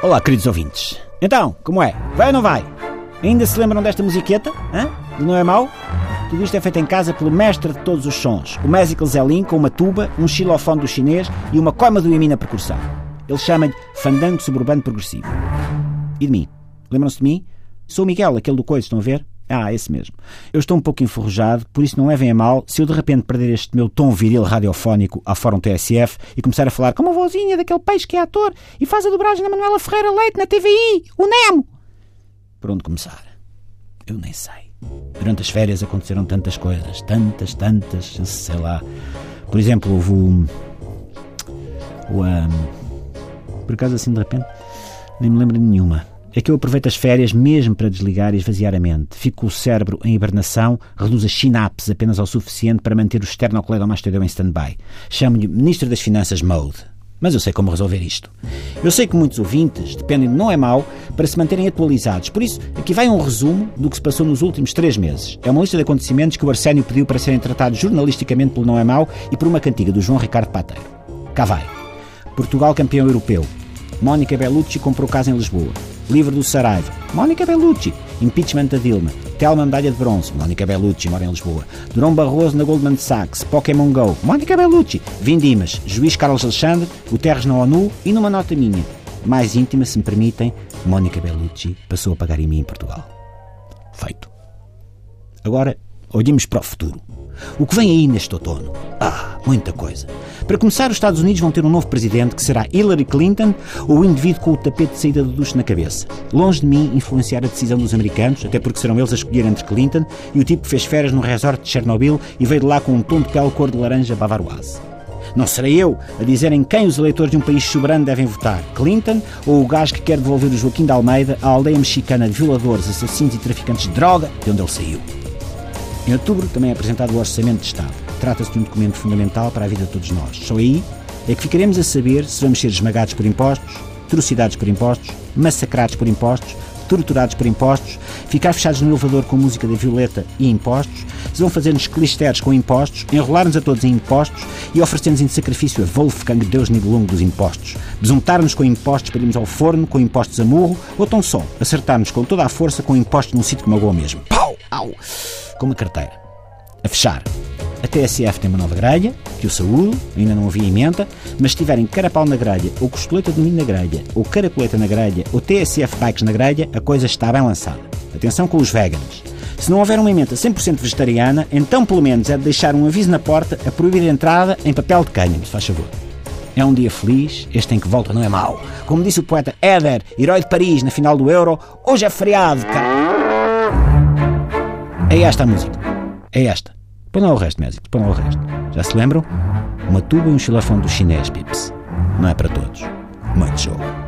Olá, queridos ouvintes. Então, como é? Vai ou não vai? Ainda se lembram desta musiqueta? Hã? Não é mau? Tudo isto é feito em casa pelo mestre de todos os sons, o Musical Zelin, com uma tuba, um xilofone do chinês e uma coima do Yami na percussão. Ele chama-lhe Fandango Suburbano Progressivo. E de mim? Lembram-se de mim? Sou o Miguel, aquele do coiso, estão a ver? Ah, esse mesmo. Eu estou um pouco enferrujado, por isso não levem a mal se eu de repente perder este meu tom viril radiofónico à Fórum TSF e começar a falar como a vozinha daquele peixe que é ator e faz a dobragem da Manuela Ferreira Leite na TVI, o Nemo. Por onde começar? Eu nem sei. Durante as férias aconteceram tantas coisas, tantas, tantas, sei lá. Por exemplo, houve o. o um, por acaso, assim de repente, nem me lembro de nenhuma. É que eu aproveito as férias mesmo para desligar e esvaziar a mente. Fico o cérebro em hibernação, reduzo as sinapses apenas ao suficiente para manter o esternocleidomastoideu em stand-by. Chamo-lhe Ministro das Finanças Mode. Mas eu sei como resolver isto. Eu sei que muitos ouvintes dependem de Não é Mau para se manterem atualizados. Por isso, aqui vai um resumo do que se passou nos últimos três meses. É uma lista de acontecimentos que o Arsénio pediu para serem tratados jornalisticamente pelo Não é Mau e por uma cantiga do João Ricardo Pateiro. Cá vai. Portugal campeão europeu. Mónica Bellucci comprou casa em Lisboa. Livro do Saraiva. Mónica Bellucci. Impeachment da Dilma. Telma Medalha de Bronze. Mónica Bellucci mora em Lisboa. Durão Barroso na Goldman Sachs. Pokémon Go. Mónica Bellucci. Vindimas. Juiz Carlos Alexandre. Guterres na ONU. E numa nota minha, mais íntima, se me permitem, Mónica Bellucci passou a pagar em mim em Portugal. Feito. Agora, olhemos para o futuro. O que vem aí neste outono? Ah, muita coisa. Para começar, os Estados Unidos vão ter um novo presidente que será Hillary Clinton ou o indivíduo com o tapete de saída do duche na cabeça. Longe de mim influenciar a decisão dos americanos, até porque serão eles a escolher entre Clinton e o tipo que fez férias no resort de Chernobyl e veio de lá com um tom de pele cor de laranja bavaroise. Não serei eu a dizer em quem os eleitores de um país soberano devem votar, Clinton ou o gajo que quer devolver o Joaquim de Almeida à aldeia mexicana de violadores, assassinos e traficantes de droga de onde ele saiu. Em outubro também é apresentado o Orçamento de Estado. Trata-se de um documento fundamental para a vida de todos nós. Só aí é que ficaremos a saber se vamos ser esmagados por impostos, trucidados por impostos, massacrados por impostos, torturados por impostos, ficar fechados no elevador com música da Violeta e impostos, se vão fazer-nos clisteres com impostos, enrolar-nos a todos em impostos e oferecer-nos em sacrifício a Wolfgang, Deus Nibelungo dos impostos, besuntar-nos com impostos para irmos ao forno com impostos a murro ou tão só acertar-nos com toda a força com impostos num sítio que magoa mesmo. Pau! Au! Com uma carteira. A fechar. A TSF tem uma nova grelha, que eu saúdo, ainda não havia emenda, mas se tiverem carapau na grelha, ou costeleta de milho na grelha, ou caracoleta na grelha, ou TSF bikes na grelha, a coisa está bem lançada. Atenção com os veganos. Se não houver uma emenda 100% vegetariana, então pelo menos é de deixar um aviso na porta a proibir a entrada em papel de cânhamo, se faz favor. É um dia feliz, este em que volta não é mau. Como disse o poeta Éder, herói de Paris na final do Euro, hoje é feriado, cara. É esta a música. É esta. Põe lá o resto, Mésico, põe lá o resto. Já se lembram? Uma tuba e um xilofone do chinês, Pips. Não é para todos. Muito jogo.